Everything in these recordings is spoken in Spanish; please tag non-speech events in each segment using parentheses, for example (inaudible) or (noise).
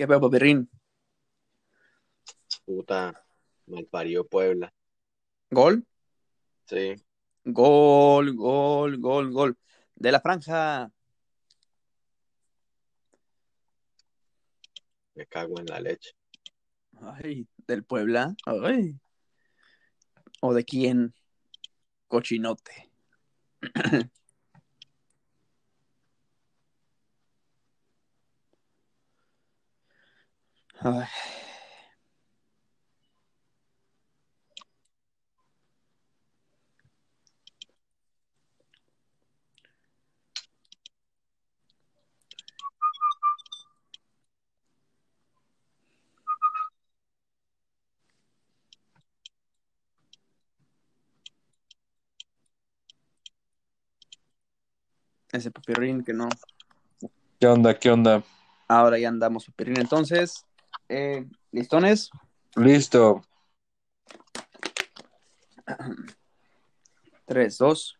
¿Qué pedo, Papirrín? Puta, malparió Puebla. ¿Gol? Sí, Gol, gol, gol, gol. De la franja. me cago en la leche. Ay, del Puebla. Ay. ¿O de quién? Cochinote. (clears throat) Ese papirrín que no. ¿Qué onda? ¿Qué onda? Ahora ya andamos, papirrín. Entonces, eh, ¿listones? Listo. 3, 2.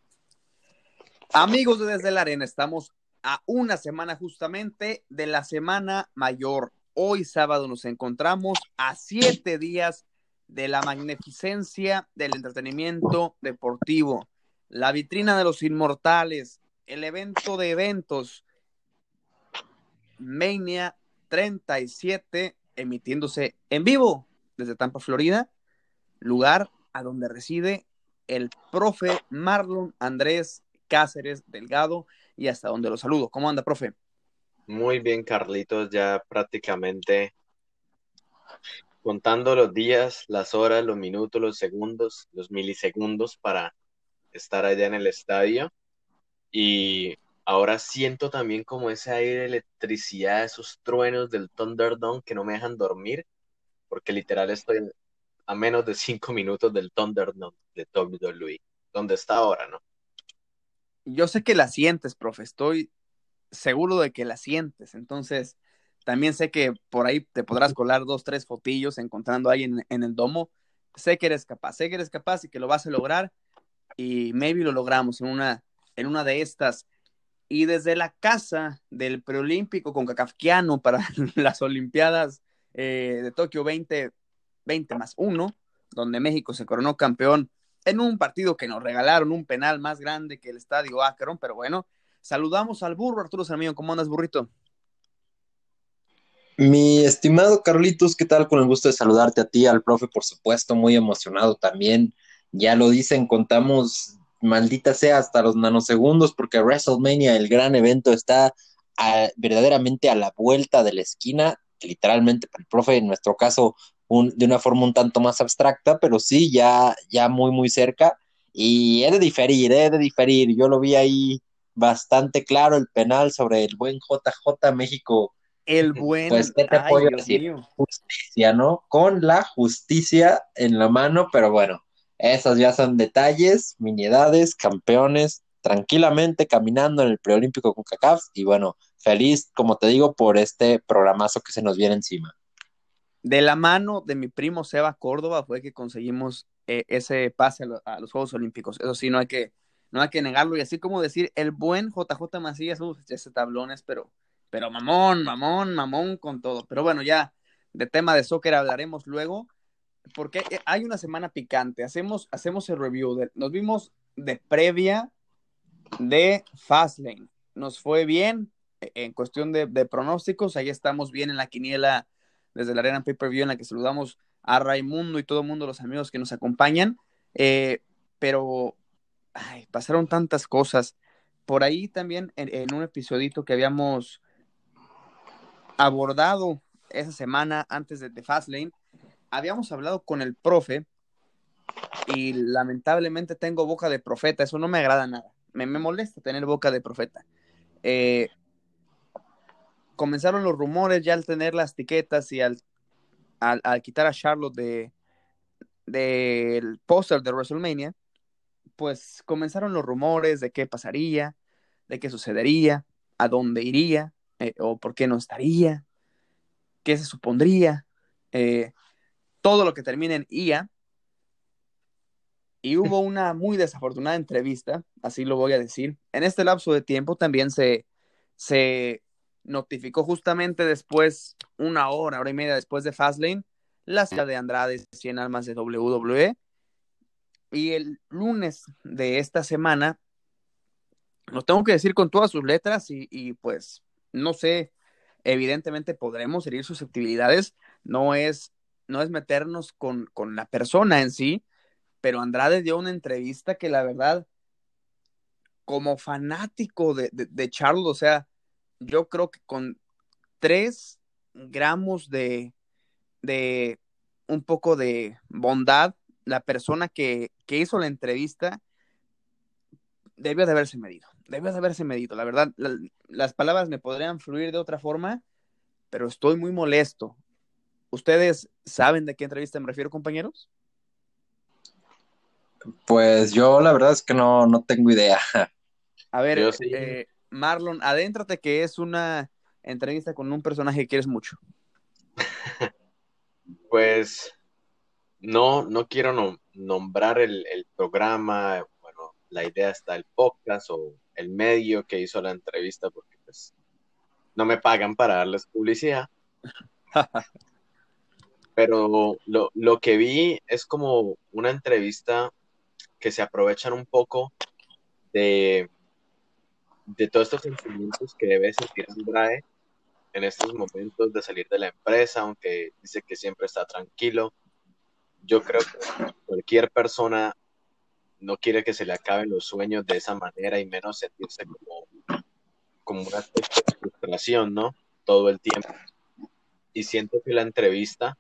Amigos de Desde la Arena, estamos a una semana justamente de la Semana Mayor. Hoy sábado nos encontramos a siete días de la magnificencia del entretenimiento deportivo, la vitrina de los inmortales, el evento de eventos, Mania 37, emitiéndose en vivo desde Tampa, Florida, lugar a donde reside el profe Marlon Andrés Cáceres Delgado y hasta donde lo saludo. ¿Cómo anda, profe? Muy bien, Carlitos, ya prácticamente contando los días, las horas, los minutos, los segundos, los milisegundos para estar allá en el estadio. Y ahora siento también como ese aire electricidad, esos truenos del Thunderdome que no me dejan dormir, porque literal estoy a menos de cinco (laughs) minutos del Thunderdome de WWE, donde está ahora, ¿no? Yo sé que la sientes, profe, estoy seguro de que la sientes, entonces también sé que por ahí te podrás colar dos, tres fotillos encontrando ahí en, en el domo. Sé que eres capaz, sé que eres capaz y que lo vas a lograr y maybe lo logramos en una, en una de estas. Y desde la casa del preolímpico con Kafkiano para (laughs) las Olimpiadas eh, de Tokio 20, 20 más 1, donde México se coronó campeón en un partido que nos regalaron un penal más grande que el estadio Akron, pero bueno, saludamos al burro Arturo Sarmiento, ¿cómo andas, burrito? Mi estimado Carlitos, ¿qué tal? Con el gusto de saludarte a ti, al profe, por supuesto, muy emocionado también. Ya lo dicen, contamos, maldita sea, hasta los nanosegundos, porque WrestleMania, el gran evento, está a- verdaderamente a la vuelta de la esquina, literalmente para el profe, en nuestro caso, un- de una forma un tanto más abstracta, pero sí, ya, ya muy, muy cerca. Y he de diferir, he de diferir. Yo lo vi ahí bastante claro, el penal sobre el buen JJ México El (laughs) buen. Pues, ¿qué te Ay, puedo decir? mío. justicia, ¿no? Con la justicia en la mano, pero bueno, esos ya son detalles, miniedades, campeones, tranquilamente caminando en el preolímpico con CACAF y bueno, feliz, como te digo, por este programazo que se nos viene encima. De la mano de mi primo Seba Córdoba fue que conseguimos eh, ese pase a, lo- a los Juegos Olímpicos. Eso sí, no hay que, no hay que negarlo. Y así como decir, el buen JJ Macías, uf, ese tablones, pero, pero mamón, mamón, mamón con todo. Pero bueno, ya de tema de soccer hablaremos luego, porque eh, hay una semana picante. Hacemos, hacemos el review. nos vimos de previa de Fastlane. Nos fue bien eh, en cuestión de, pronósticos. Ahí estamos bien en la quiniela desde la Arena Pay Per View en la que saludamos a Raimundo y todo el mundo, los amigos que nos acompañan. Eh, pero pasaron tantas cosas. Por ahí también en, en un episodito que habíamos abordado esa semana antes de, de Fastlane, habíamos hablado con el profe y lamentablemente tengo boca de profeta, eso no me agrada nada, me, me molesta tener boca de profeta. Eh, comenzaron los rumores ya al tener las etiquetas y al, al, al quitar a Charlotte de del póster de WrestleMania, pues comenzaron los rumores de qué pasaría, de qué sucedería, a dónde iría, eh, o por qué no estaría, qué se supondría, eh, todo lo que termina en IA. Y hubo (laughs) una muy desafortunada entrevista, así lo voy a decir. En este lapso de tiempo también se, se notificó justamente después una hora, hora y media después de Fastlane, la ciudad de Andrade 100 almas de WWE. Y el lunes de esta semana, lo tengo que decir con todas sus letras y, pues no sé, evidentemente podremos herir susceptibilidades, no es, no es meternos con, con la persona en sí, pero Andrade dio una entrevista que la verdad, como fanático de, de, de Charles, o sea, yo creo que con tres gramos de, de un poco de bondad, la persona que, que hizo la entrevista debió de haberse medido, debió de haberse medido. La verdad, la, las palabras me podrían fluir de otra forma, pero estoy muy molesto. ¿Ustedes saben de qué entrevista me refiero, compañeros? Pues yo la verdad es que no, no tengo idea. (laughs) A ver, sí. eh, Marlon, adéntrate que es una entrevista con un personaje que quieres mucho. (laughs) Pues no, no quiero no, nombrar el, el, programa, bueno, la idea está el podcast o el medio que hizo la entrevista porque pues no me pagan para darles publicidad. (laughs) Pero lo, lo que vi es como una entrevista que se aprovechan un poco de, de todos estos sentimientos que debe sentir Andrade en estos momentos de salir de la empresa, aunque dice que siempre está tranquilo. Yo creo que cualquier persona no quiere que se le acaben los sueños de esa manera y menos sentirse como, como una frustración, ¿no? Todo el tiempo. Y siento que la entrevista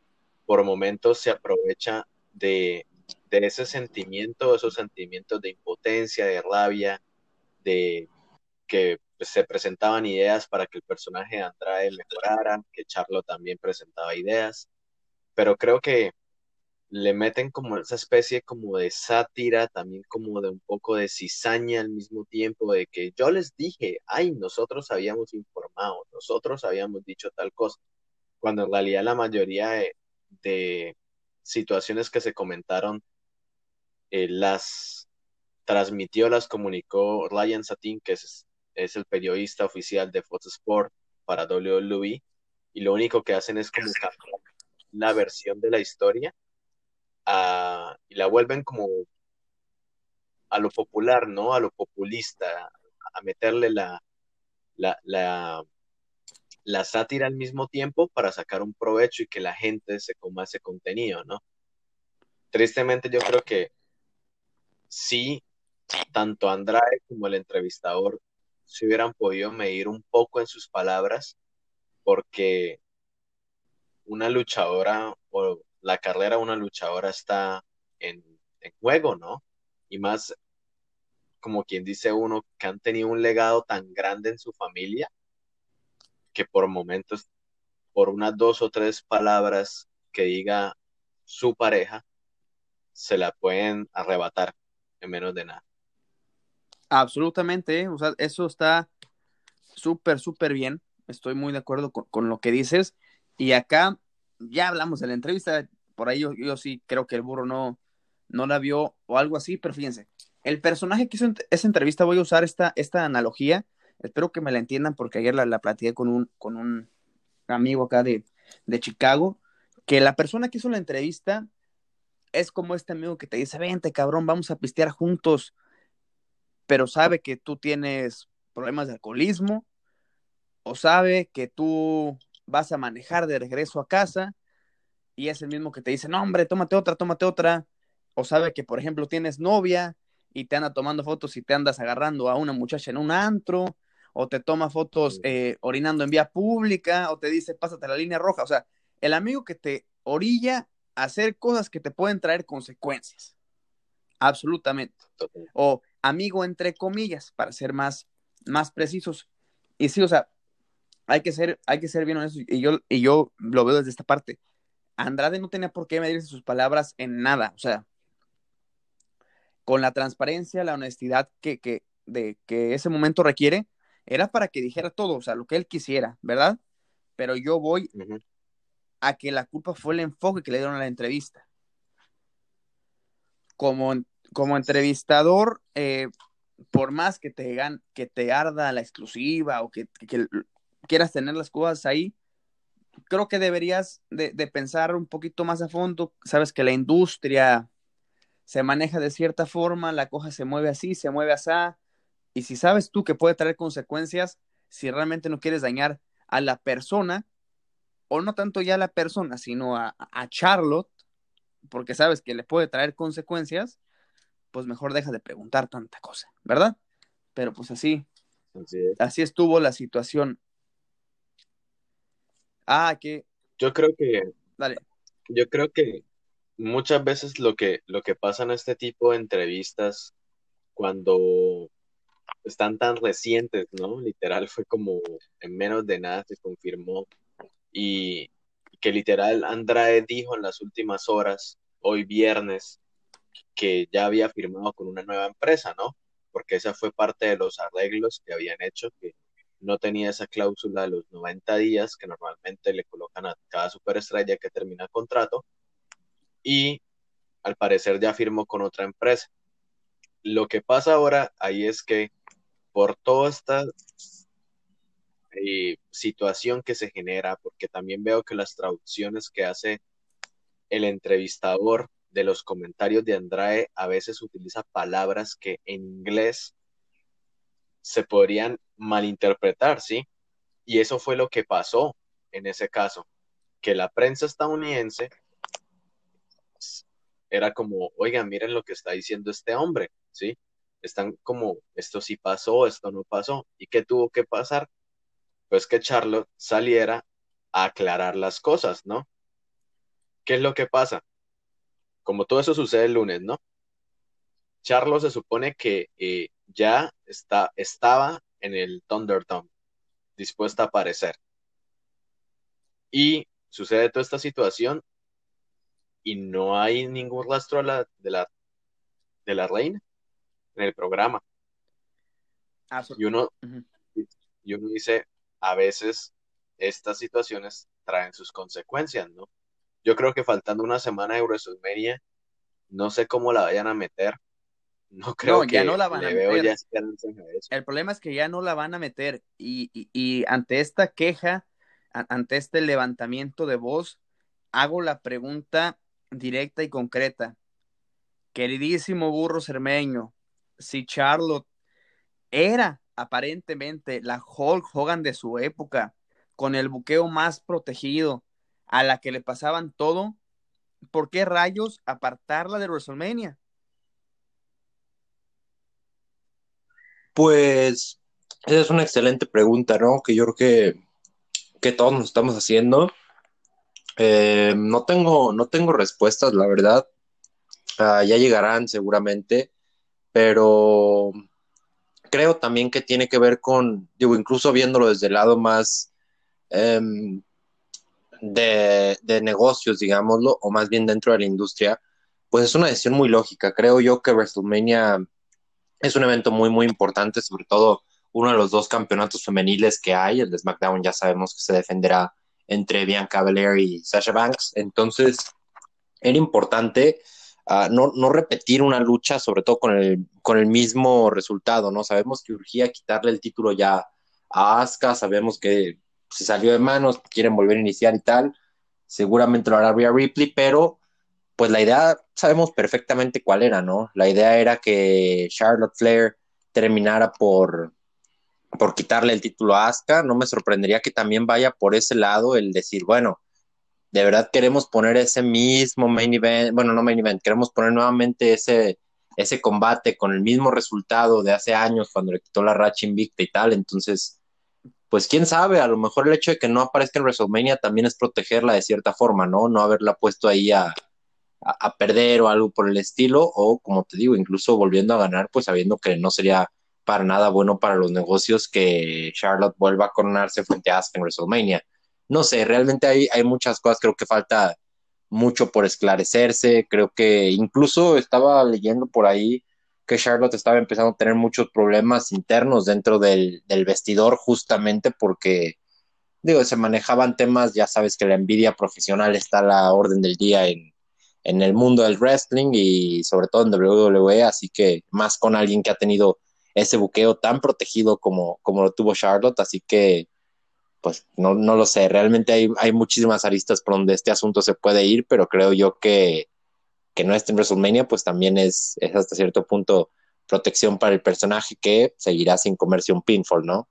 por momentos se aprovecha de, de ese sentimiento, esos sentimientos de impotencia, de rabia, de que se presentaban ideas para que el personaje de Andrade mejorara, que Charlo también presentaba ideas, pero creo que le meten como esa especie como de sátira, también como de un poco de cizaña al mismo tiempo, de que yo les dije, ay, nosotros habíamos informado, nosotros habíamos dicho tal cosa, cuando en realidad la mayoría de, de situaciones que se comentaron eh, las transmitió, las comunicó Ryan Satin, que es es el periodista oficial de Fox Sport para WWE y lo único que hacen es como la versión de la historia a, y la vuelven como a lo popular, ¿no? A lo populista, a meterle la, la, la, la sátira al mismo tiempo para sacar un provecho y que la gente se coma ese contenido, ¿no? Tristemente yo creo que sí, tanto Andrade como el entrevistador se hubieran podido medir un poco en sus palabras, porque una luchadora o la carrera de una luchadora está en, en juego, ¿no? Y más como quien dice uno, que han tenido un legado tan grande en su familia, que por momentos, por unas dos o tres palabras que diga su pareja, se la pueden arrebatar en menos de nada. Absolutamente, o sea, eso está súper, súper bien. Estoy muy de acuerdo con, con, lo que dices. Y acá ya hablamos de la entrevista, por ahí yo, yo, sí creo que el burro no, no la vio o algo así, pero fíjense, el personaje que hizo esa entrevista, voy a usar esta, esta analogía, espero que me la entiendan porque ayer la, la platiqué con un, con un amigo acá de, de Chicago, que la persona que hizo la entrevista es como este amigo que te dice, vente cabrón, vamos a pistear juntos, pero sabe que tú tienes problemas de alcoholismo o sabe que tú vas a manejar de regreso a casa y es el mismo que te dice, no hombre, tómate otra, tómate otra, o sabe que, por ejemplo, tienes novia y te anda tomando fotos y te andas agarrando a una muchacha en un antro, o te toma fotos eh, orinando en vía pública, o te dice, pásate la línea roja, o sea, el amigo que te orilla a hacer cosas que te pueden traer consecuencias, absolutamente, o amigo entre comillas, para ser más, más precisos. Y sí, o sea, hay que ser, hay que ser bien honestos, y yo, y yo lo veo desde esta parte. Andrade no tenía por qué medirse sus palabras en nada, o sea, con la transparencia, la honestidad que, que, de, que ese momento requiere, era para que dijera todo, o sea, lo que él quisiera, ¿verdad? Pero yo voy uh -huh. a que la culpa fue el enfoque que le dieron a la entrevista. Como como entrevistador, eh, por más que te, que te arda la exclusiva o que, que, que, quieras tener las cosas ahí, creo que deberías de, de, pensar un poquito más a fondo. Sabes que la industria se maneja de cierta forma, la coja se mueve así, se mueve así, y si sabes tú que puede traer consecuencias, si realmente no quieres dañar a la persona, o no tanto ya a la persona, sino a, a Charlotte, porque sabes que le puede traer consecuencias, pues mejor deja de preguntar tanta cosa, ¿verdad? Pero pues así, así, estuvo la situación. Ah, que. Yo creo que. Dale. Yo creo que muchas veces lo que, lo que pasa en este tipo de entrevistas, cuando están tan recientes, ¿no? Literal fue como en menos de nada se confirmó y que literal Andrade dijo en las últimas horas, hoy viernes, que ya había firmado con una nueva empresa, ¿no? Porque esa fue parte de los arreglos que habían hecho, que no tenía esa cláusula de los 90 días que normalmente le colocan a cada superestrella que termina el contrato, y al parecer ya firmó con otra empresa. Lo que pasa ahora ahí es que por toda esta eh, situación que se genera, porque también veo que las traducciones que hace el entrevistador de los comentarios de Andrade a veces utiliza palabras que en inglés se podrían malinterpretar, ¿sí? Y eso fue lo que pasó en ese caso, que la prensa estadounidense era como, oigan, miren lo que está diciendo este hombre, ¿sí? Están como, esto sí pasó, esto no pasó. ¿Y qué tuvo que pasar? Pues que Charlotte saliera a aclarar las cosas, ¿no? ¿Qué es lo que pasa? Como todo eso sucede el lunes, ¿no? Charlotte se supone que eh, ya está, estaba en el Thunderdome, dispuesta a aparecer. Y sucede toda esta situación y no hay ningún rastro de la, de la reina en el programa. Ah, y, uno, y uno dice, a veces estas situaciones traen sus consecuencias, ¿no? Yo creo que faltando una semana de WrestleMania, no sé cómo la vayan a meter. No (laughs) creo que ya no la van a meter. El problema es que ya no la van a meter y, y ante esta queja, ante este levantamiento de voz, hago la pregunta directa y concreta. Queridísimo burro cermeño, si Charlotte era aparentemente la Hulk Hogan de su época, con el buqueo más protegido, a la que le pasaban todo, ¿por qué rayos apartarla de WrestleMania? Pues esa es una excelente pregunta, ¿no? Que yo creo que, que todos nos estamos haciendo. Eh, no, tengo, no tengo respuestas, la verdad. Ah, ya llegarán seguramente, pero creo también que tiene que ver con, digo, incluso viéndolo desde el lado más em, de, de, negocios, digámoslo, o más bien dentro de la industria, pues es una decisión muy lógica. Creo yo que WrestleMania es un evento muy, muy importante, sobre todo uno de los dos campeonatos femeniles que hay, el de SmackDown ya sabemos que se defenderá entre Bianca Belair y Sasha Banks. Entonces, era importante no, no, repetir una lucha, sobre todo con el, con el mismo resultado, ¿no? Sabemos que urgía quitarle el título ya a Asuka, sabemos que se salió de manos, quieren volver a iniciar y tal. Seguramente lo hará Rhea Ripley, pero pues la idea sabemos perfectamente cuál era, ¿no? La idea era que Charlotte Flair terminara por por quitarle el título a Asuka, no me sorprendería que también vaya por ese lado el decir, bueno, de verdad queremos poner ese mismo main event, bueno, no main event, queremos poner nuevamente ese, ese combate con el mismo resultado de hace años cuando le quitó la racha invicta y tal, entonces, pues quién sabe, a lo mejor el hecho de que no aparezca en WrestleMania también es protegerla de cierta forma, ¿no? No haberla puesto ahí a, a perder o algo por el estilo, o como te digo, incluso volviendo a ganar, pues sabiendo que no sería para nada bueno para los negocios que Charlotte vuelva a coronarse frente a Asuka en WrestleMania. No sé, realmente hay, hay muchas cosas, creo que falta mucho por esclarecerse, creo que incluso estaba leyendo por ahí que Charlotte estaba empezando a tener muchos problemas internos dentro del, del vestidor justamente porque, digo, se manejaban temas, ya sabes que la envidia profesional está a la orden del día en, en el mundo del wrestling y sobre todo en WWE, así que más con alguien que ha tenido ese buqueo tan protegido como, como lo tuvo Charlotte, así que pues no, no lo sé, realmente hay, hay muchísimas aristas por donde este asunto se puede ir, pero creo yo que, que no esté en WrestleMania, pues también es, es hasta cierto punto protección para el personaje que seguirá sin comerse un pinfall, ¿no?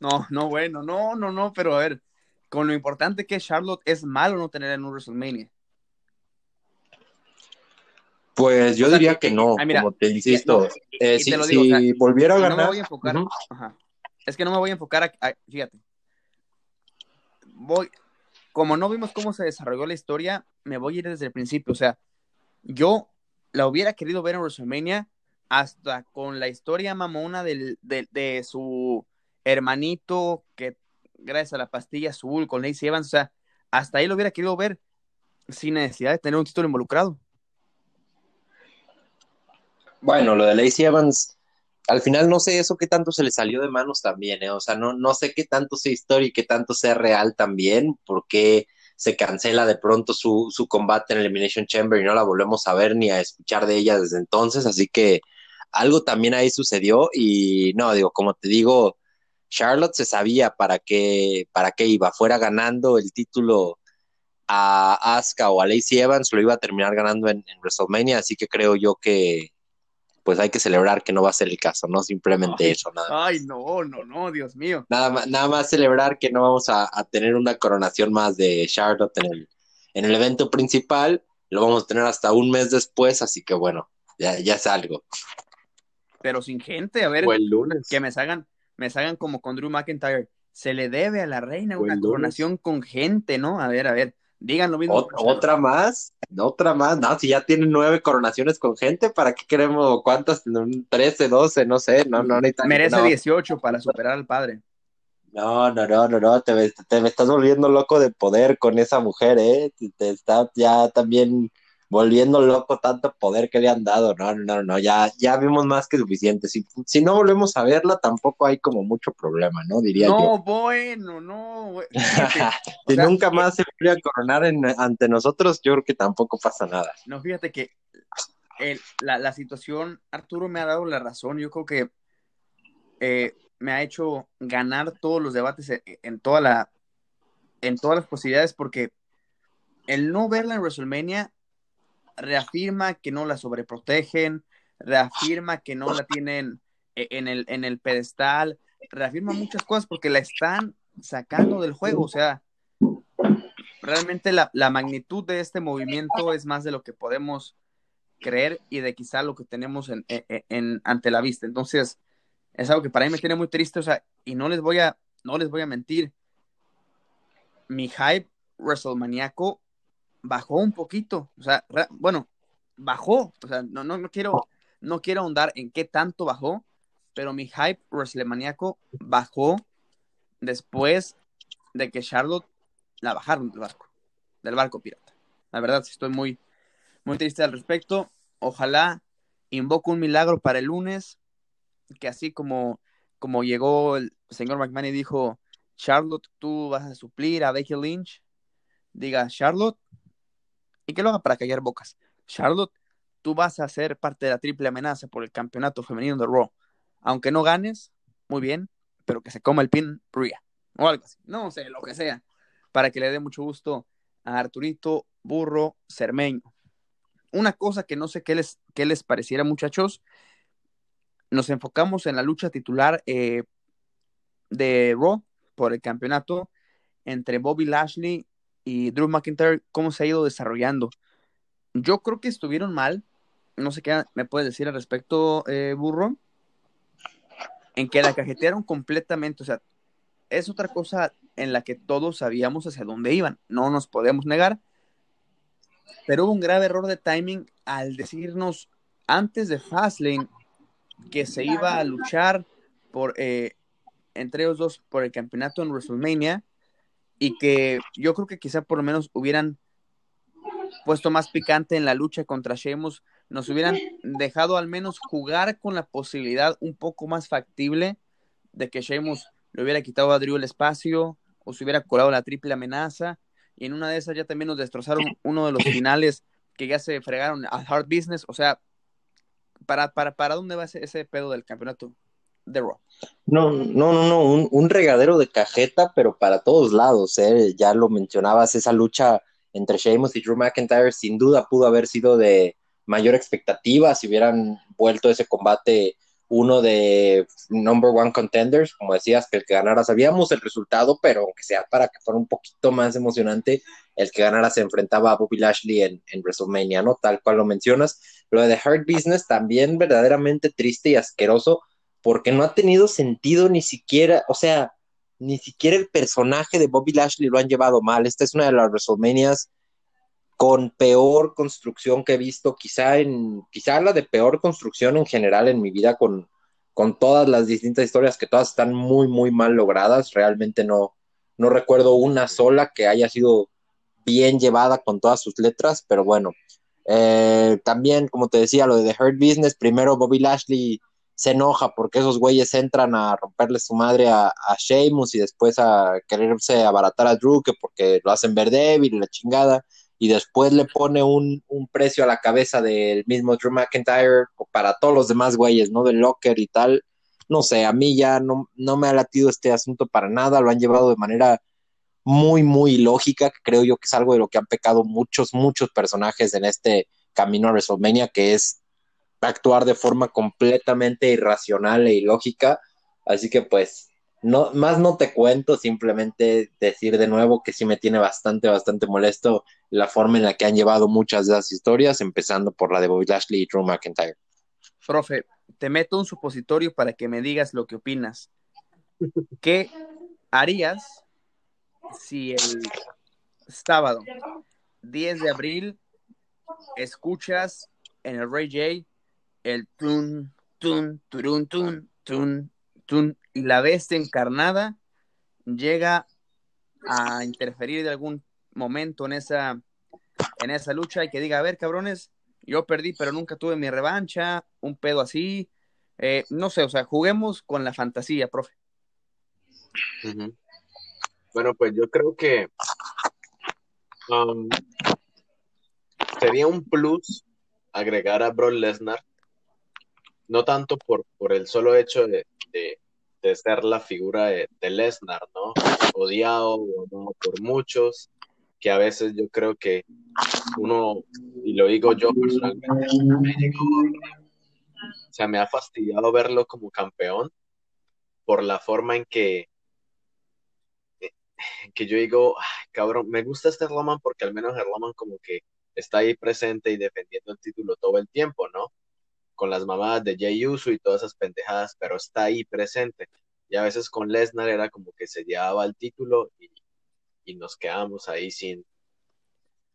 No, no, bueno, no, no, no, pero a ver, con lo importante que Charlotte, es malo no tener en un WrestleMania. Pues yo diría que, no, como te insisto. si, volviera a ganar. Es que no me voy a enfocar a, fíjate. Voy, como no vimos cómo se desarrolló la historia, me voy a ir desde el principio. O sea, yo la hubiera querido ver en WrestleMania hasta con la historia mamona del, de su hermanito que gracias a la pastilla azul con Lacey Evans, o sea, hasta ahí lo hubiera querido ver sin necesidad de tener un título involucrado. Bueno, lo de Lacey Evans, al final no sé eso qué tanto se le salió de manos también, ¿eh? o sea, no, no sé qué tanto sea historia y qué tanto sea real también, porque se cancela de pronto su, su combate en Elimination Chamber y no la volvemos a ver ni a escuchar de ella desde entonces, así que algo también ahí sucedió y no, digo, como te digo, Charlotte se sabía para qué, para qué iba, fuera ganando el título a Asuka o a Lacey Evans, lo iba a terminar ganando en, WrestleMania, así que creo yo que pues hay que celebrar que no va a ser el caso, no simplemente eso, nada Ay, no, no, no, Dios mío. Nada más, nada más celebrar que no vamos a, tener una coronación más de Charlotte en el, en el evento principal, lo vamos a tener hasta un mes después, así que bueno, ya, ya es algo. Pero sin gente, a ver, o el lunes. que me salgan, me salgan como con Drew McIntyre. Se le debe a la reina una coronación con gente, ¿no? A ver, a ver, digan lo mismo. ¿Otra más? ¿Otra más? No, si ya tienen nueve coronaciones con gente, ¿para qué queremos cuántas? ¿Trece, doce? No sé, no, no Merece dieciocho para superar al padre. No, no, no, no, no, te, me estás volviendo loco de poder con esa mujer, ¿eh? Te, está ya también volviendo loco tanto poder que le han dado. No, no, no, ya, ya vimos más que suficiente. Si, si no volvemos a verla, tampoco hay como mucho problema, ¿no? Diría no, yo. bueno, no. (laughs) si nunca más se vuelve a coronar ante nosotros, yo creo que tampoco pasa nada. No, fíjate que la, la, situación, Arturo me ha dado la razón. Yo creo que eh, me ha hecho ganar todos los debates en, en, toda la en todas las posibilidades porque el no verla en WrestleMania reafirma que no la sobreprotegen, reafirma que no la tienen e-, en el, en el pedestal, reafirma muchas cosas porque la están sacando del juego, o sea, realmente la, magnitud de este movimiento es más de lo que podemos creer y de quizá lo que tenemos en, e-, e-, en, ante la vista. Entonces, es algo que para mí me tiene muy triste, o sea, y no les voy a, no les voy a mentir, mi hype WrestleManiaco bajó un poquito, o sea, bueno, bajó, o sea, no, no, no quiero, no quiero ahondar en qué tanto bajó, pero mi hype WrestleManiaco bajó después de que Charlotte la bajaron del barco, del barco pirata. La verdad, estoy muy, muy triste al respecto. Ojalá invoco un milagro para el lunes, que así como, como llegó el señor McMahon y dijo, Charlotte, tú vas a suplir a Becky Lynch, diga, Charlotte, y que lo haga para callar bocas. Charlotte, tú vas a ser parte de la triple amenaza por el campeonato femenino de Raw. Aunque no ganes, muy bien, pero que se coma el pin Rhea o algo así. No sé, lo que sea. Para que le dé mucho gusto a Arturito Burro Cermeño. Una cosa que no sé qué les, qué les pareciera, muchachos. Nos enfocamos en la lucha titular eh, de Raw por el campeonato entre Bobby Lashley y Drew McIntyre, cómo se ha ido desarrollando. Yo creo que estuvieron mal. No sé qué me puedes decir al respecto, eh, Burro. En que la cajetearon completamente. O sea, es otra cosa en la que todos sabíamos hacia dónde iban. No nos podemos negar. Pero hubo un grave error de timing al decirnos antes de Fastlane que se iba a luchar por eh, entre ellos dos por el campeonato en WrestleMania y que yo creo que quizá por lo menos hubieran puesto más picante en la lucha contra Sheamus, nos hubieran dejado al menos jugar con la posibilidad un poco más factible de que Sheamus le hubiera quitado a Drew el espacio o se hubiera colado la triple amenaza y en una de esas ya también nos destrozaron uno de los finales que ya se fregaron a Hard Business, o sea, ¿para, para, para dónde va ese, ese pedo del campeonato No, no, no, no, un, regadero de cajeta, pero para todos lados, ¿eh? ya lo mencionabas, esa lucha entre Sheamus y Drew McIntyre sin duda pudo haber sido de mayor expectativa si hubieran vuelto ese combate uno de number one contenders, como decías, que el que ganara, sabíamos el resultado, pero aunque sea para que fuera un poquito más emocionante, el que ganara se enfrentaba a Bobby Lashley en, en WrestleMania, ¿no? Tal cual lo mencionas. Lo de The Hurt Business también verdaderamente triste y asqueroso, porque no ha tenido sentido ni siquiera, o sea, ni siquiera el personaje de Bobby Lashley lo han llevado mal. Esta es una de las WrestleManias con peor construcción que he visto, quizá en, quizá la de peor construcción en general en mi vida, con, con todas las distintas historias que todas están muy, muy mal logradas. Realmente no, no recuerdo una sola que haya sido bien llevada con todas sus letras, pero bueno. Eh, también, como te decía, lo de The Hurt Business, primero Bobby Lashley se enoja porque esos güeyes entran a romperle su madre a, a Sheamus y después a quererse abaratar a Drew, que porque lo hacen ver débil y la chingada y después le pone un, precio a la cabeza del mismo Drew McIntyre para todos los demás güeyes, ¿no? Del Locker y tal. No sé, a mí ya no, no me ha latido este asunto para nada, lo han llevado de manera muy, muy lógica, que creo yo que es algo de lo que han pecado muchos, muchos personajes en este camino a WrestleMania, que es actuar de forma completamente irracional e ilógica. Así que pues no, más no te cuento, simplemente decir de nuevo que sí me tiene bastante, bastante molesto la forma en la que han llevado muchas de las historias, empezando por la de Bobby Lashley y Drew McIntyre. Profe, te meto un supositorio para que me digas lo que opinas. ¿Qué harías si el sábado 10 de abril escuchas en el Ray J el tun, tun, turun, tun, tun, tun, y la bestia encarnada llega a interferir de algún momento en esa, en esa lucha y que diga, a ver, cabrones, yo perdí, pero nunca tuve mi revancha, un pedo así. Eh, no sé, o sea, juguemos con la fantasía, profe. Bueno, pues yo creo que um, sería un plus agregar a Brock Lesnar, no tanto por, por el solo hecho de, de ser la figura de, Lesnar, ¿no? Odiado por muchos, que a veces yo creo que uno, y lo digo yo personalmente, me o sea, me ha fastidiado verlo como campeón por la forma en que, que yo digo, cabrón, me gusta este Roman porque al menos el Roman como que está ahí presente y defendiendo el título todo el tiempo, ¿no? Con las mamadas de Jay Uso y todas esas pendejadas, pero está ahí presente. Y a veces con Lesnar era como que se llevaba el título y, nos quedamos ahí sin,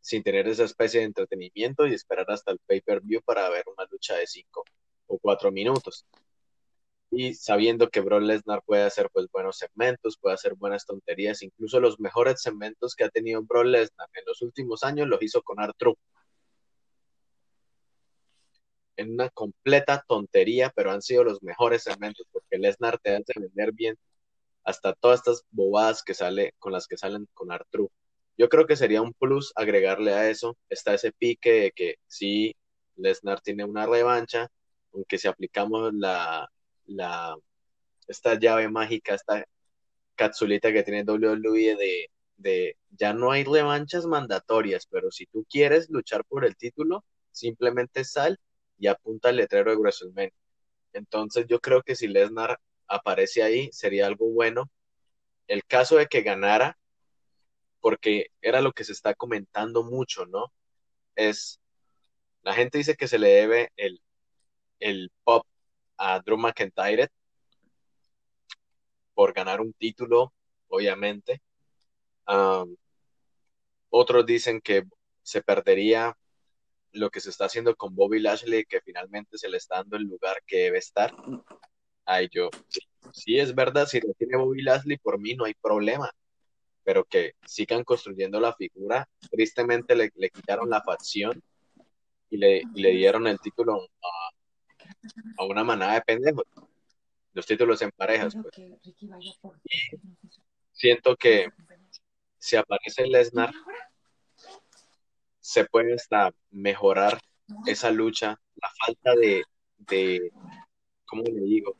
sin tener esa especie de entretenimiento y esperar hasta el pay-per-view para ver una lucha de cinco o cuatro minutos. Y sabiendo que Brock Lesnar puede hacer pues buenos segmentos, puede hacer buenas tonterías, incluso los mejores segmentos que ha tenido Brock Lesnar en los últimos años los hizo con Artruth en una completa tontería, pero han sido los mejores segmentos porque Lesnar te hace vender bien hasta todas estas bobadas que sale con las que salen con Artru. Yo creo que sería un plus agregarle a eso. Está ese pique de que sí, Lesnar tiene una revancha, aunque si aplicamos la, la esta llave mágica, esta capsulita que tiene WWE de, de ya no hay revanchas mandatorias, pero si tú quieres luchar por el título, simplemente sal y apunta el letrero de WrestleMania. Entonces yo creo que si Lesnar aparece ahí sería algo bueno. El caso de que ganara, porque era lo que se está comentando mucho, ¿no? Es, la gente dice que se le debe el, el pop a Drew McIntyre por ganar un título, obviamente. otros dicen que se perdería lo que se está haciendo con Bobby Lashley, que finalmente se le está dando el lugar que debe estar. Ay, yo, sí, es verdad, si lo tiene Bobby Lashley, por mí no hay problema, pero que sigan construyendo la figura. Tristemente le, quitaron la facción y le, dieron el título a, una manada de pendejos. Los títulos en parejas. Pues. siento que si aparece Lesnar se puede hasta mejorar esa lucha, la falta de, de ¿cómo le digo?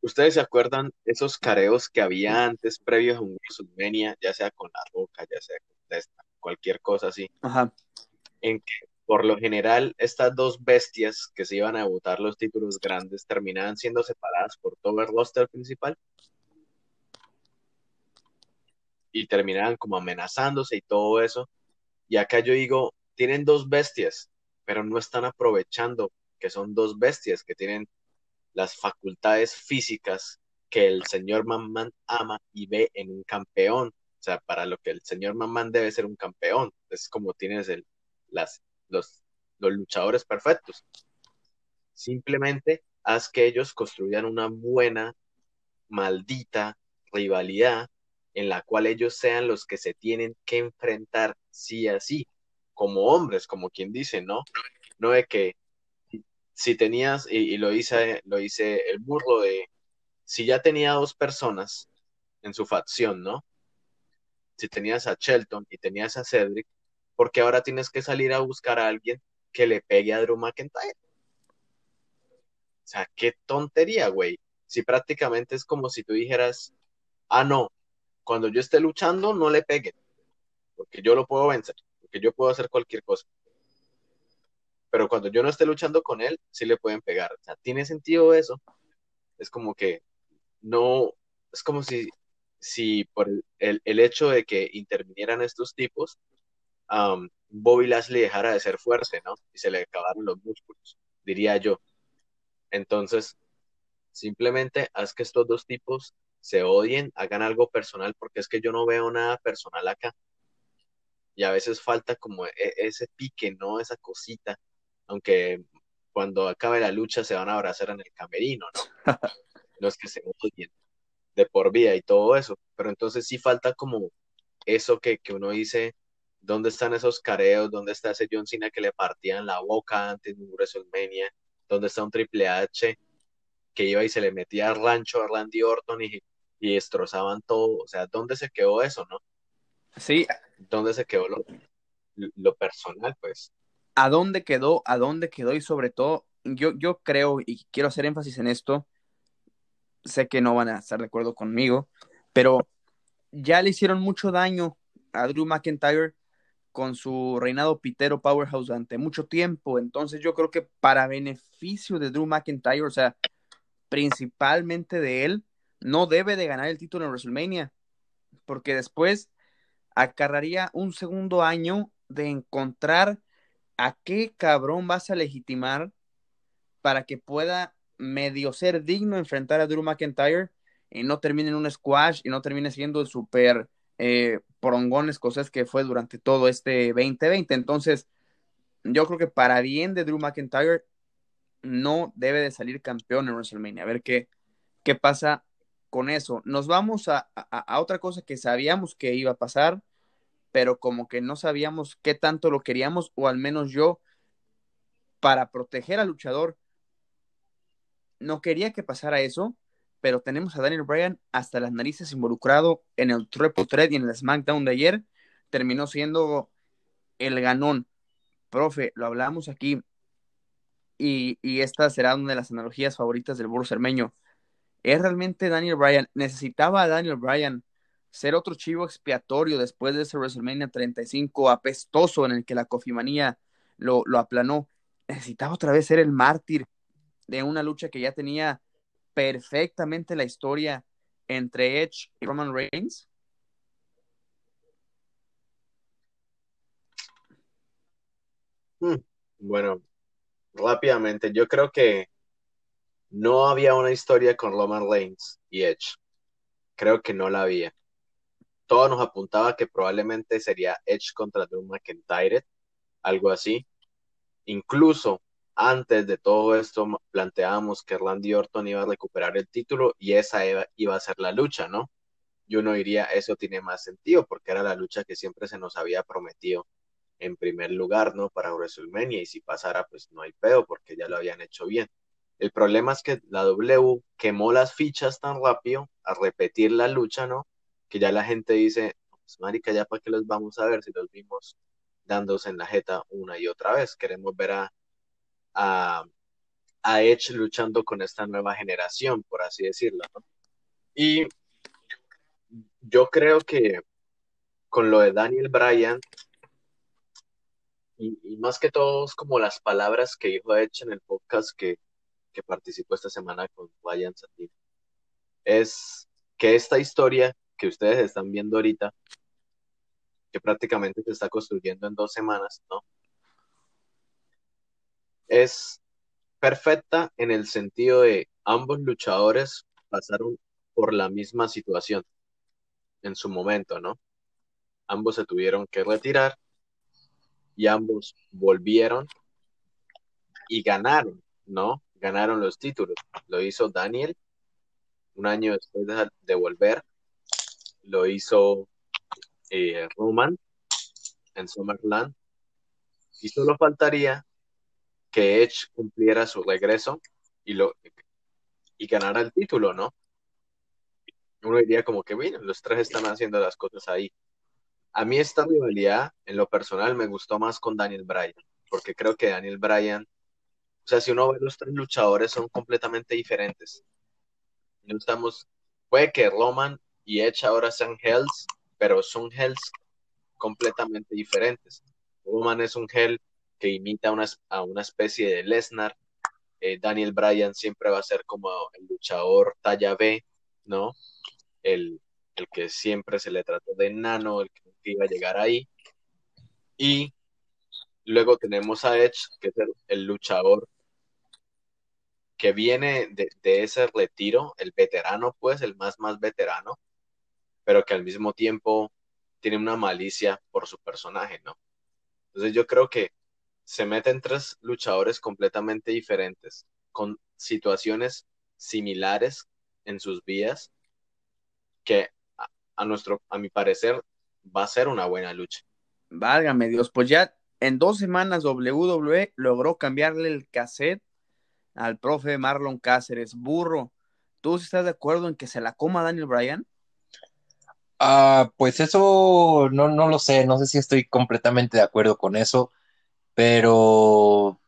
¿Ustedes se acuerdan esos careos que había antes, previos a un WrestleMania, ya sea con La Roca, ya sea con cualquier cosa así? Ajá. En que, por lo general, estas dos bestias que se iban a debutar los títulos grandes terminaban siendo separadas por todo el roster principal y terminaban como amenazándose y todo eso. Y acá yo digo, tienen dos bestias, pero no están aprovechando que son dos bestias que tienen las facultades físicas que el señor Mamman ama y ve en un campeón. O sea, para lo que el señor Mamman debe ser un campeón. Es como tienes el, los, los luchadores perfectos. Simplemente haz que ellos construyan una buena, maldita rivalidad en la cual ellos sean los que se tienen que enfrentar sí a sí, como hombres, como quien dice, ¿no? No de que si tenías, y, lo, hice, lo hice el burro de, si ya tenía dos personas en su facción, ¿no? Si tenías a Shelton y tenías a Cedric, porque ahora tienes que salir a buscar a alguien que le pegue a Drew McIntyre. O sea, qué tontería, güey. Si prácticamente es como si tú dijeras, ah, no, cuando yo esté luchando, no le peguen, porque yo lo puedo vencer, porque yo puedo hacer cualquier cosa. Pero cuando yo no esté luchando con él, sí le pueden pegar. O sea, ¿tiene sentido eso? Es como que no, es como si, si por el, el, hecho de que intervinieran estos tipos, um, Bobby Lashley dejara de ser fuerte, ¿no? Y se le acabaron los músculos, diría yo. Entonces, simplemente haz que estos dos tipos se odien, hagan algo personal, porque es que yo no veo nada personal acá. Y a veces falta como e, ese pique, ¿no? Esa cosita. Aunque cuando acabe la lucha se van a abrazar en el camerino, ¿no? (laughs) no es que se odien de por vida y todo eso. Pero entonces sí falta como eso que, que uno dice, ¿dónde están esos careos? ¿Dónde está ese John Cena que le partían la boca antes de un WrestleMania? ¿Dónde está un Triple H que iba y se le metía al rancho a Randy Orton y, y destrozaban todo. O sea, ¿dónde se quedó eso, no? Sí. ¿Dónde se quedó lo, lo personal, pues? ¿A dónde quedó? ¿A dónde quedó? Y sobre todo, yo, yo creo, y quiero hacer énfasis en esto, sé que no van a estar de acuerdo conmigo, pero ya le hicieron mucho daño a Drew McIntyre con su reinado pitero powerhouse durante mucho tiempo. Entonces yo creo que para beneficio de Drew McIntyre, o sea, principalmente de él, no debe de ganar el título en WrestleMania, porque después acarraría un segundo año de encontrar a qué cabrón vas a legitimar para que pueda medio ser digno enfrentar a Drew McIntyre y no termine en un squash y no termine siendo el super eh, escocés que fue durante todo este 2020. Entonces, yo creo que para bien de Drew McIntyre, no debe de salir campeón en WrestleMania. A ver qué, qué pasa con eso. Nos vamos a, otra cosa que sabíamos que iba a pasar, pero como que no sabíamos qué tanto lo queríamos, o al menos yo, para proteger al luchador, no quería que pasara eso, pero tenemos a Daniel Bryan hasta las narices involucrado en el Triple Threat y en el SmackDown de ayer. Terminó siendo el ganón. Profe, lo hablamos aquí, y, esta será una de las analogías favoritas del burro cermeño. ¿Es realmente Daniel Bryan? ¿Necesitaba a Daniel Bryan ser otro chivo expiatorio después de ese WrestleMania 35 apestoso en el que la cofimanía lo, lo aplanó? ¿Necesitaba otra vez ser el mártir de una lucha que ya tenía perfectamente la historia entre Edge y Roman Reigns? Hmm, bueno, rápidamente, yo creo que no había una historia con Roman Reigns y Edge. Creo que no la había. Todo nos apuntaba que probablemente sería Edge contra Drew McIntyre, algo así. Incluso antes de todo esto planteábamos que Randy Orton iba a recuperar el título y esa iba a ser la lucha, ¿no? Yo no diría, eso tiene más sentido porque era la lucha que siempre se nos había prometido en primer lugar, ¿no? Para WrestleMania y si pasara, pues no hay pedo porque ya lo habían hecho bien. El problema es que la W quemó las fichas tan rápido a repetir la lucha, ¿no? Que ya la gente dice, pues marica, ya para qué los vamos a ver si los vimos dándose en la jeta una y otra vez. Queremos ver a, a, a Edge luchando con esta nueva generación, por así decirlo. Y yo creo que con lo de Daniel Bryan, y, más que todo como las palabras que dijo Edge en el podcast que, que participó esta semana con Ryan Satin, es que esta historia que ustedes están viendo ahorita, que prácticamente se está construyendo en dos semanas, ¿no? Es perfecta en el sentido de ambos luchadores pasaron por la misma situación en su momento, ¿no? Ambos se tuvieron que retirar y ambos volvieron y ganaron, ¿no? Ganaron los títulos. Lo hizo Daniel un año después de, volver. Lo hizo eh, Roman en Summerland. Y solo faltaría que Edge cumpliera su regreso y, lo, y ganara el título, ¿no? Uno diría como que, bueno, los tres están haciendo las cosas ahí. A mí esta rivalidad, en lo personal, me gustó más con Daniel Bryan, porque creo que Daniel Bryan, o sea, si uno ve los tres luchadores son completamente diferentes. No estamos, puede que Roman y Edge ahora sean Hells, pero son Hells completamente diferentes. Roman es un Hell que imita a una especie de Lesnar. Eh, Daniel Bryan siempre va a ser como el luchador talla B, ¿no? El, el que siempre se le trató de enano, el que iba a llegar ahí. Y luego tenemos a Edge, que es el, luchador que viene de, de, ese retiro, el veterano, pues, el más, más veterano, pero que al mismo tiempo tiene una malicia por su personaje, ¿no? Entonces yo creo que se meten tres luchadores completamente diferentes, con situaciones similares en sus vías, que a, nuestro, a mi parecer, va a ser una buena lucha. Válgame Dios, pues ya en dos semanas WWE logró cambiarle el cassette al profe Marlon Cáceres. Burro, ¿tú estás de acuerdo en que se la coma Daniel Bryan? Ah, pues eso no, no lo sé, no sé si estoy completamente de acuerdo con eso pero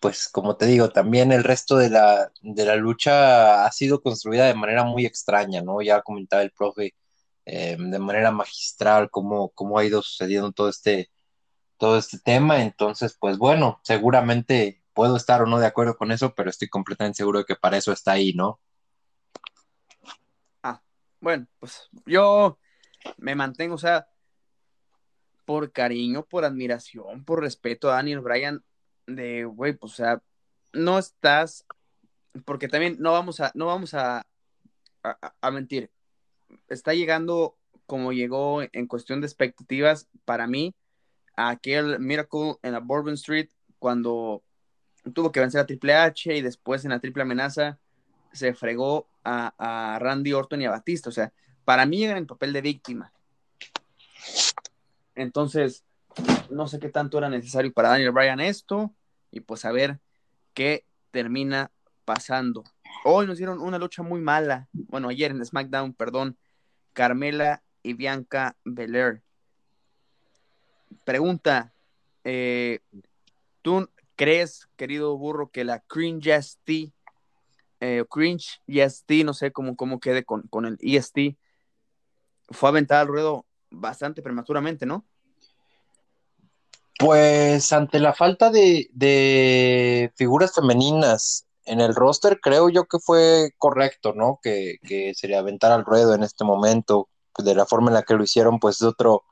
pues como te digo, también el resto de la, de la lucha ha sido construida de manera muy extraña, ¿no? Ya comentaba el profe eh, de manera magistral cómo, cómo ha ido sucediendo todo este, todo este tema, entonces pues bueno, seguramente puedo estar o no de acuerdo con eso, pero estoy completamente seguro de que para eso está ahí, ¿no? Ah, bueno, pues yo me mantengo, o sea, por cariño, por admiración, por respeto a Daniel Bryan, de, güey, pues, o sea, no estás, porque también no vamos a, no vamos a, a, mentir, está llegando como llegó en cuestión de expectativas para mí aquel Miracle en la Bourbon Street cuando tuvo que vencer a Triple H y después en la triple amenaza se fregó a, Randy Orton y a Batista. O sea, para mí era el papel de víctima. Entonces, no sé qué tanto era necesario para Daniel Bryan esto y pues a ver qué termina pasando. Hoy nos dieron una lucha muy mala. Bueno, ayer en SmackDown, perdón. Carmela y Bianca Belair. Pregunta, eh, ¿tú crees, querido burro, que la Cringe EST, eh, Cringe EST, no sé cómo, cómo quede con, con el EST, fue aventada al ruedo bastante prematuramente, ¿no? Pues ante la falta de, figuras femeninas en el roster, creo yo que fue correcto, ¿no? Que, que se le aventara al ruedo en este momento, de la forma en la que lo hicieron, pues es otro,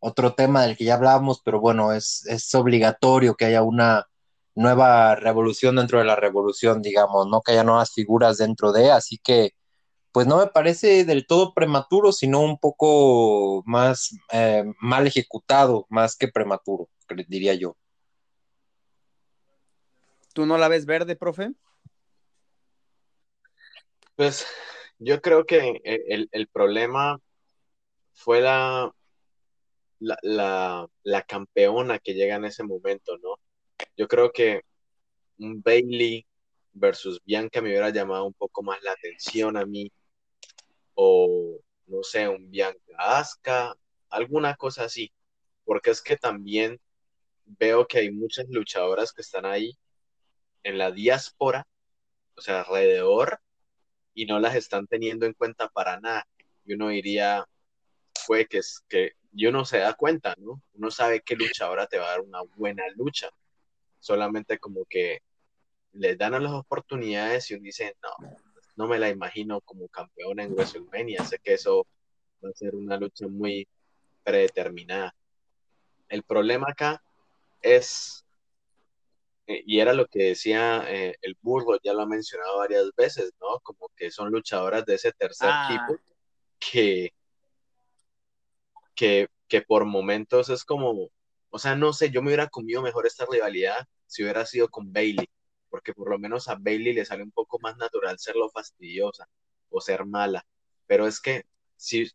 otro tema del que ya hablábamos, pero bueno, es, es obligatorio que haya una nueva revolución dentro de la revolución, digamos, ¿no? Que haya nuevas figuras dentro de, así que pues no me parece del todo prematuro, sino un poco más eh, mal ejecutado, más que prematuro, diría yo. ¿Tú no la ves verde, profe? Pues yo creo que el, problema fue la, la, la, campeona que llega en ese momento, ¿no? Yo creo que un Bailey versus Bianca me hubiera llamado un poco más la atención a mí o no sé, un Bianca Asca, alguna cosa así, porque es que también veo que hay muchas luchadoras que están ahí en la diáspora o sea, alrededor y no las están teniendo en cuenta para nada. Y uno diría, fue que es que y uno se da cuenta, ¿no? Uno sabe qué luchadora te va a dar una buena lucha. Solamente como que le dan a las oportunidades y uno dice, no, no me la imagino como campeona en WrestleMania. Sé que eso va a ser una lucha muy predeterminada. El problema acá es, eh, y era lo que decía eh, el burro, ya lo ha mencionado varias veces, ¿no? Como que son luchadoras de ese tercer Ah. tipo que, que, que por momentos es como, o sea, no sé, yo me hubiera comido mejor esta rivalidad si hubiera sido con Bailey, porque por lo menos a Bailey le sale un poco más natural serlo fastidiosa o ser mala, pero es que si,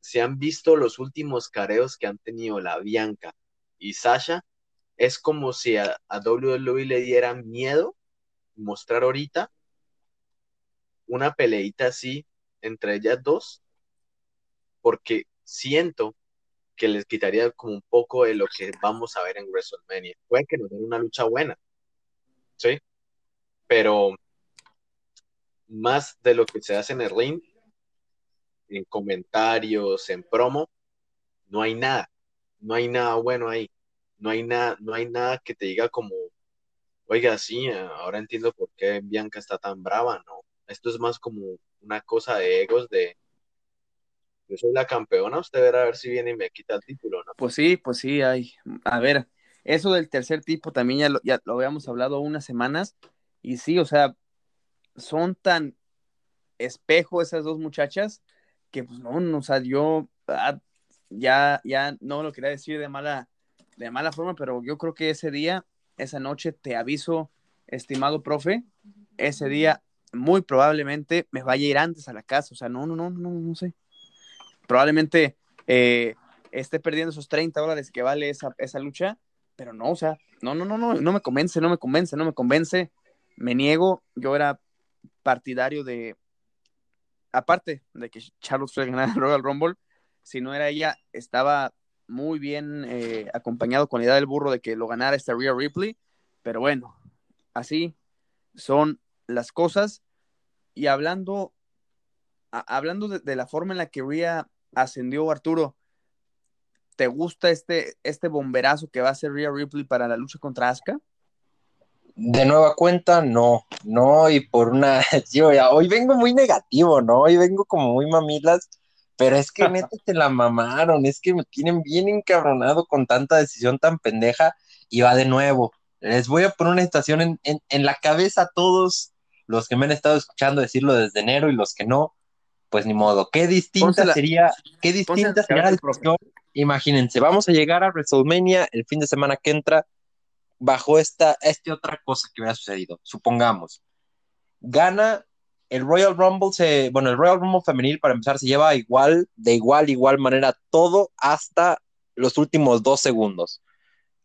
si han visto los últimos careos que han tenido la Bianca y Sasha, es como si a, a WWE le dieran miedo mostrar ahorita una peleita así entre ellas dos, porque siento que les quitaría como un poco de lo que vamos a ver en WrestleMania. Puede que nos den una lucha buena, ¿sí? Pero más de lo que se hace en el ring, en comentarios, en promo, no hay nada, no hay nada bueno ahí, no hay nada, no hay nada que te diga como, oiga, sí, ahora entiendo por qué Bianca está tan brava, ¿no? Esto es más como una cosa de egos de yo soy la campeona, usted verá a ver si viene y me quita el título, ¿no? Pues sí, pues sí, hay. A ver, eso del tercer tipo también ya lo, ya lo habíamos hablado unas semanas. Y sí, o sea, son tan espejo esas dos muchachas que, pues no, no o sea, yo ah, ya, ya no lo quería decir de mala, de mala forma, pero yo creo que ese día, esa noche, te aviso, estimado profe, ese día muy probablemente me vaya a ir antes a la casa. O sea, no, no, no, no, no sé probablemente eh, esté perdiendo esos 30 dólares que vale esa, esa lucha, pero no, o sea, no, no, no, no, no me convence, no me convence, no me convence, me niego, yo era partidario de, aparte de que Charlotte Flair ganara Royal Rumble, si no era ella, estaba muy bien eh, acompañado con la idea del burro de que lo ganara esta Rhea Ripley, pero bueno, así son las cosas, y hablando a- hablando de, de la forma en la que Rhea ascendió Arturo, ¿te gusta este, este bomberazo que va a hacer Rhea Ripley para la lucha contra Asuka? De nueva cuenta, no, no, y por una, (laughs) yo ya, hoy vengo muy negativo, ¿no? Hoy vengo como muy mamilas, pero es que (laughs) neta te la mamaron, es que me tienen bien encabronado con tanta decisión tan pendeja, y va de nuevo. Les voy a poner una situación en, en, en la cabeza a todos los que me han estado escuchando decirlo desde enero y los que no, pues ni modo. Qué distinta Pónsela- sería, qué distinta sería la discusión. Imagínense, vamos a llegar a WrestleMania el fin de semana que entra bajo esta, esta otra cosa que hubiera sucedido. Supongamos, gana el Royal Rumble, se, bueno, el Royal Rumble femenil para empezar se lleva igual, de igual, igual manera todo hasta los últimos dos segundos.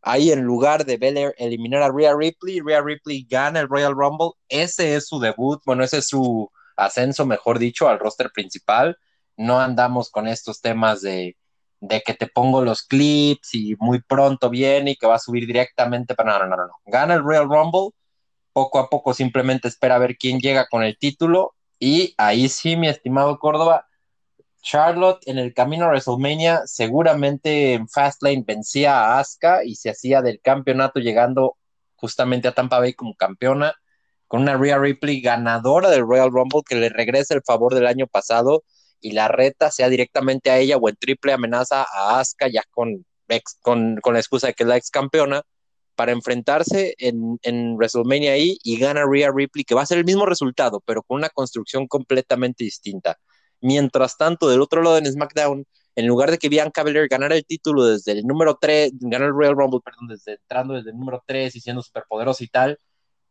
Ahí en lugar de Belair eliminar a Rhea Ripley, Rhea Ripley gana el Royal Rumble. Ese es su debut, bueno, ese es su ascenso, mejor dicho, al roster principal. No andamos con estos temas de, de que te pongo los clips y muy pronto viene y que va a subir directamente para no, no, no, no. Gana el Royal Rumble, poco a poco simplemente espera a ver quién llega con el título y ahí sí, mi estimado Córdoba, Charlotte en el camino a WrestleMania seguramente en Fastlane vencía a Asuka y se hacía del campeonato llegando justamente a Tampa Bay como campeona con una Rhea Ripley ganadora del Royal Rumble que le regresa el favor del año pasado y la reta sea directamente a ella o en triple amenaza a Asuka ya con, ex, con, con la excusa de que es la ex campeona para enfrentarse en, en WrestleMania ahí y gana Rhea Ripley que va a ser el mismo resultado pero con una construcción completamente distinta. Mientras tanto, del otro lado en SmackDown, en lugar de que Bianca Belair ganara el título desde el número 3, ganó el Royal Rumble, perdón, desde entrando desde el número 3 y siendo superpoderosa y tal,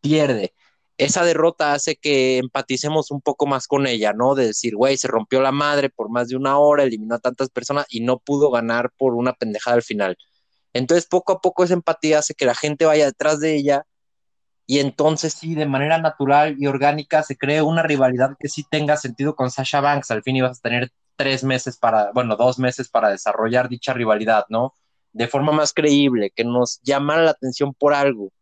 pierde. Esa derrota hace que empaticemos un poco más con ella, ¿no? De decir, güey, se rompió la madre por más de una hora, eliminó a tantas personas y no pudo ganar por una pendejada al final. Entonces, poco a poco esa empatía hace que la gente vaya detrás de ella y entonces sí, de manera natural y orgánica se cree una rivalidad que sí tenga sentido con Sasha Banks. Al fin ibas a tener tres meses para, bueno, dos meses para desarrollar dicha rivalidad, ¿no? De forma más creíble, que nos llamara la atención por algo.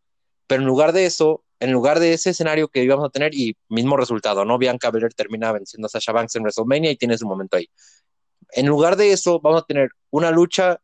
Pero en lugar de eso, en lugar de ese escenario que íbamos a tener y mismo resultado, ¿no? Bianca Belair termina venciendo a Sasha Banks en WrestleMania y tiene su momento ahí. En lugar de eso, vamos a tener una lucha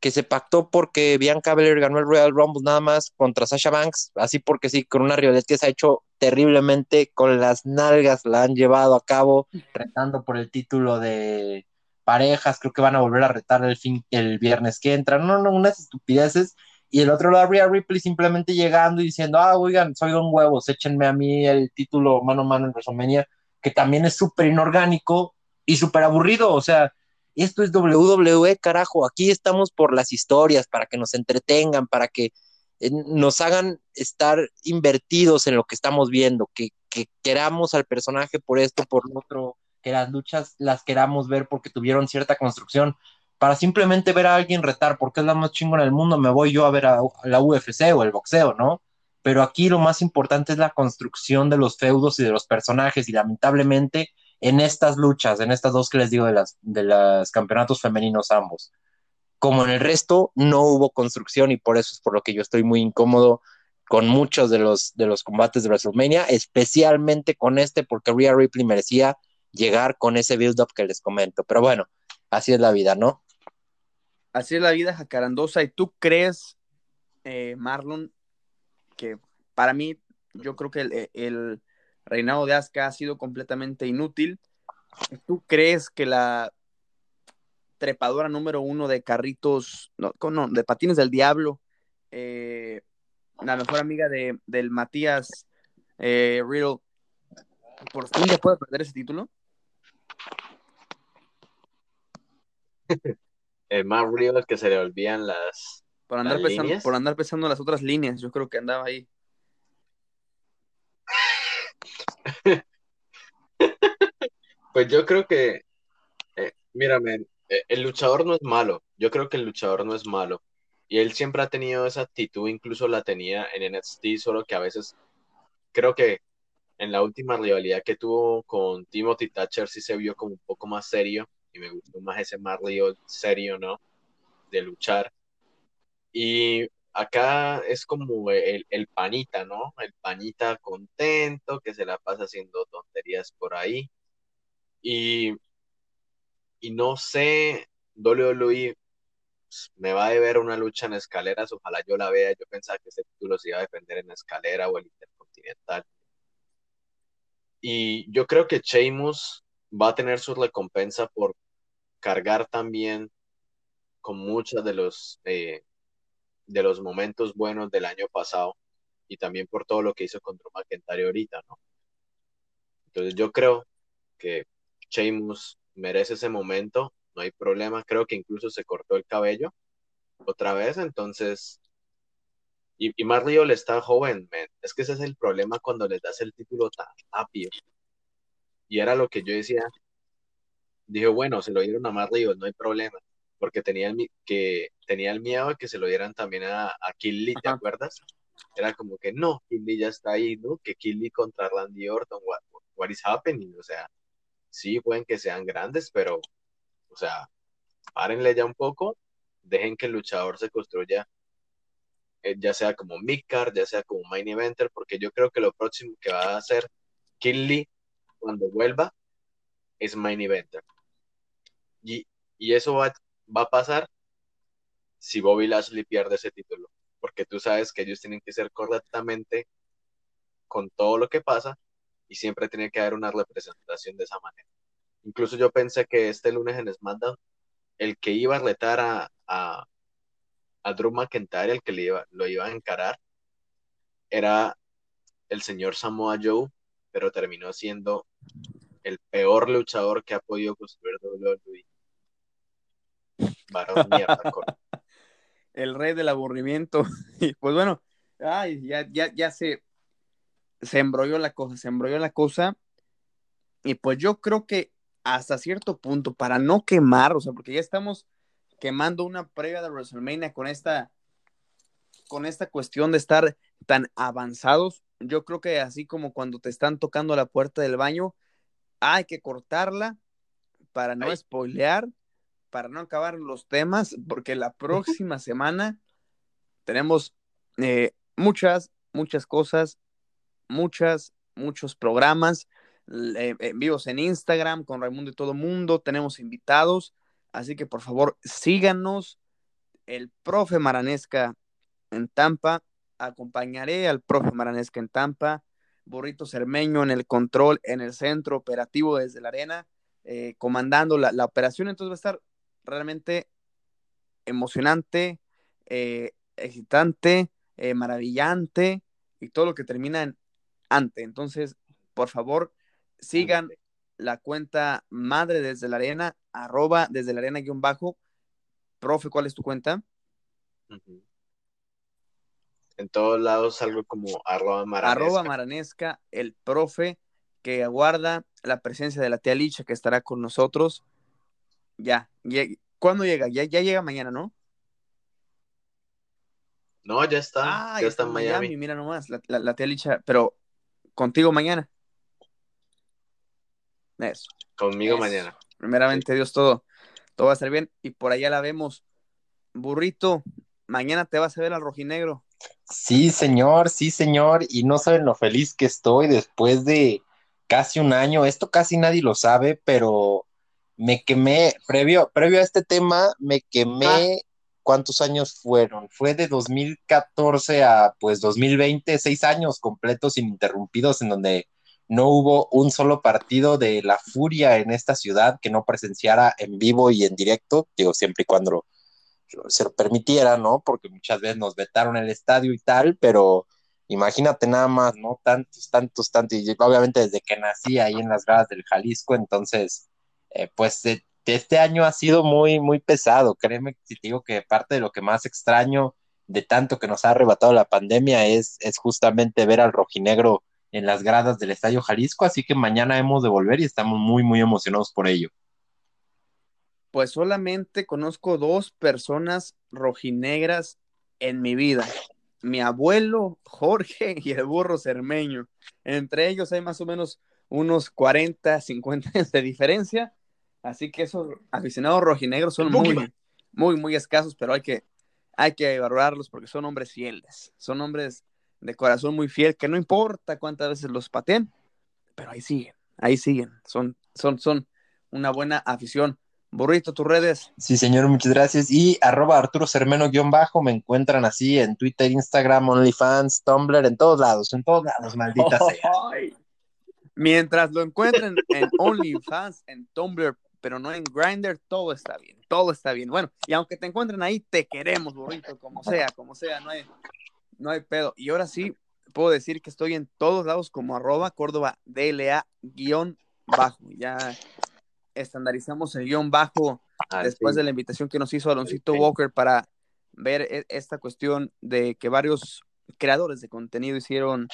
que se pactó porque Bianca Belair ganó el Royal Rumble nada más contra Sasha Banks, así porque sí, con una rivalidad que se ha hecho terriblemente, con las nalgas la han llevado a cabo, retando por el título de parejas, creo que van a volver a retar el, fin, el viernes que entra, no, no, unas estupideces, y el otro lado, Rhea Ripley simplemente llegando y diciendo, ah, oigan, soy un huevos, échenme a mí el título mano a mano en WrestleMania, que también es súper inorgánico y súper aburrido, o sea, esto es WWE, carajo, aquí estamos por las historias, para que nos entretengan, para que eh, nos hagan estar invertidos en lo que estamos viendo, que, que queramos al personaje por esto, por lo otro, que las luchas las queramos ver porque tuvieron cierta construcción, para simplemente ver a alguien retar, porque es la más chingona del mundo, me voy yo a ver a, la UFC o el boxeo, ¿no? Pero aquí lo más importante es la construcción de los feudos y de los personajes, y lamentablemente en estas luchas, en estas dos que les digo de las de los campeonatos femeninos ambos, como en el resto, no hubo construcción y por eso es por lo que yo estoy muy incómodo con muchos de los, de los combates de WrestleMania, especialmente con este, porque Rhea Ripley merecía llegar con ese build-up que les comento. Pero bueno, así es la vida, ¿no? Así es la vida, Jacarandosa. ¿Y tú crees, eh, Marlon, que para mí, yo creo que el, reinado de Asuka ha sido completamente inútil? ¿Tú crees que la trepadora número uno de carritos, no, no de patines del diablo, eh, la mejor amiga de, del Matías eh, Riddle, por fin ya puede perder ese título? (laughs) más río es que se le olvidan las. Por andar, pensando, por andar pensando las otras líneas, yo creo que andaba ahí. (laughs) pues yo creo que, eh, mírame, eh, el luchador no es malo. Yo creo que el luchador no es malo. Y él siempre ha tenido esa actitud, incluso la tenía en NXT, solo que a veces creo que en la última rivalidad que tuvo con Timothy Thatcher sí se vio como un poco más serio y me gustó más ese Mario serio, ¿no? De luchar. Y acá es como el, el, panita, ¿no? El panita contento que se la pasa haciendo tonterías por ahí. Y, y no sé, WWE pues, me va a deber una lucha en escaleras, ojalá yo la vea. Yo pensaba que ese título se iba a defender en escalera o el intercontinental. Y yo creo que Sheamus va a tener su recompensa por cargar también con muchos de los, eh, de los momentos buenos del año pasado y también por todo lo que hizo con Drew McIntyre ahorita, ¿no? Entonces yo creo que Sheamus merece ese momento, no hay problema, creo que incluso se cortó el cabello otra vez, entonces, y, y le está joven, es que ese es el problema cuando les das el título tan rápido. Y era lo que yo decía, dije, bueno, se lo dieron a Matt no hay problema, porque tenía el, que, tenía el miedo de que se lo dieran también a, a Lee, ¿te acuerdas? Era como que no, Lee ya está ahí, ¿no? Que Lee contra Randy Orton, what, what is happening? O sea, sí, pueden que sean grandes, pero, o sea, párenle ya un poco, dejen que el luchador se construya, eh, ya sea como midcard, ya sea como main eventer, porque yo creo que lo próximo que va a hacer Lee cuando vuelva es main eventer. Y, eso va, va a pasar si Bobby Lashley pierde ese título, porque tú sabes que ellos tienen que ser correctamente con todo lo que pasa y siempre tiene que haber una representación de esa manera. Incluso yo pensé que este lunes en SmackDown, el que iba a retar a, a, a Drew McIntyre, el que le iba, lo iba a encarar, era el señor Samoa Joe, pero terminó siendo el peor luchador que ha podido construir WWE. Varón mierda, (laughs) El rey del aburrimiento. (laughs) Y pues bueno, ay, ya, ya, ya se, se embrolló la cosa, se embrolló la cosa. Y pues yo creo que hasta cierto punto, para no quemar, o sea, porque ya estamos quemando una previa de WrestleMania con esta, con esta cuestión de estar tan avanzados, yo creo que así como cuando te están tocando la puerta del baño, hay que cortarla para no spoilear, para no acabar los temas, porque la próxima semana tenemos eh, muchas, muchas cosas muchas, muchos programas eh, en vivos en Instagram con Raimundo y todo mundo. Tenemos invitados, así que por favor síganos. El profe Maranesca en Tampa. Acompañaré al profe Maranesca en Tampa. Burrito Cermeño en el control, en el centro operativo desde la arena, eh, comandando la, la, operación. Entonces va a estar realmente emocionante, eh, excitante, eh, maravillante y todo lo que termina en ante. Entonces, por favor, sigan la cuenta madre desde la arena, arroba desde la arena guion bajo. Profe, ¿cuál es tu cuenta? En todos lados algo como arroba maranesca. Arroba maranesca, el profe que aguarda la presencia de la tía Licha que estará con nosotros. Ya, ¿cuándo llega? Ya, ya llega mañana, ¿no? No, ya está. Ah, ya está en Miami. Mira nomás, la, la, tía Licha, pero contigo mañana. Eso. Conmigo Eso. mañana. Primeramente, Dios, todo, todo va a estar bien. Y por allá la vemos. Burrito, mañana te vas a ver al rojinegro. Sí, señor, sí, señor. Y no saben lo feliz que estoy después de casi un año. Esto casi nadie lo sabe, pero me quemé, previo, previo a este tema, me quemé. Ah. ¿Cuántos años fueron? Fue de 2014 a pues 2020, seis años completos ininterrumpidos en donde no hubo un solo partido de la furia en esta ciudad que no presenciara en vivo y en directo, digo, siempre y cuando se lo permitiera, ¿no? Porque muchas veces nos vetaron el estadio y tal, pero imagínate nada más, ¿no? Tantos, tantos, tantos, y obviamente desde que nací ahí en las gradas del Jalisco, entonces, eh, pues eh, este año ha sido muy, muy pesado, créeme si te digo que parte de lo que más extraño de tanto que nos ha arrebatado la pandemia es, es justamente ver al rojinegro en las gradas del Estadio Jalisco, así que mañana hemos de volver y estamos muy, muy emocionados por ello. Pues solamente conozco dos personas rojinegras en mi vida. Mi abuelo Jorge (laughs) y el burro Cermeño. Entre ellos hay más o menos unos 40, 50 años de diferencia. Así que esos aficionados rojinegros son muy, muy, muy escasos, pero hay que, hay que valorarlos porque son hombres fieles. Son hombres de corazón muy fiel, que no importa cuántas veces los pateen, pero ahí siguen, ahí siguen. Son, son, son una buena afición. Burrito, tus redes. Sí, señor, muchas gracias. Y arroba Arturo Cermeno guion bajo, me encuentran así en Twitter, Instagram, OnlyFans, Tumblr, en todos lados, en todos lados, maldita oh, sea. Ay. Mientras lo encuentren en OnlyFans, en Tumblr, pero no en Grindr, todo está bien, todo está bien. Bueno, y aunque te encuentren ahí, te queremos, burrito, como sea, como sea, no hay, no hay pedo. Y ahora sí, puedo decir que estoy en todos lados como arroba Córdoba DLA guion bajo. Ya estandarizamos el guion bajo ah, después sí. de la invitación que nos hizo Aloncito sí. Walker para ver esta cuestión de que varios creadores de contenido hicieron,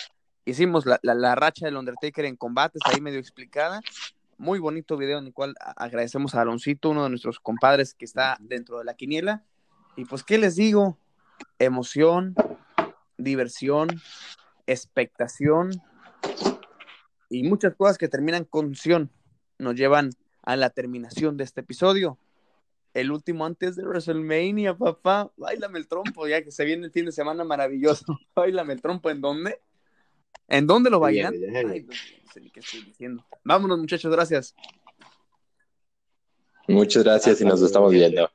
hicimos la, la, la, racha del Undertaker en combates ahí medio explicada. Muy bonito video en el cual agradecemos a Aloncito, uno de nuestros compadres que está dentro de la quiniela. Y pues, ¿qué les digo? Emoción, diversión, expectación y muchas cosas que terminan con sion nos llevan a la terminación de este episodio. El último antes de WrestleMania, papá. Bailame el trompo, ya que se viene el fin de semana maravilloso. (laughs) Bailame el trompo, ¿en dónde? ¿En dónde lo bailan? Ay, no sé ni qué estoy diciendo. Vámonos, muchachos, gracias. Muchas gracias y nos estamos viendo.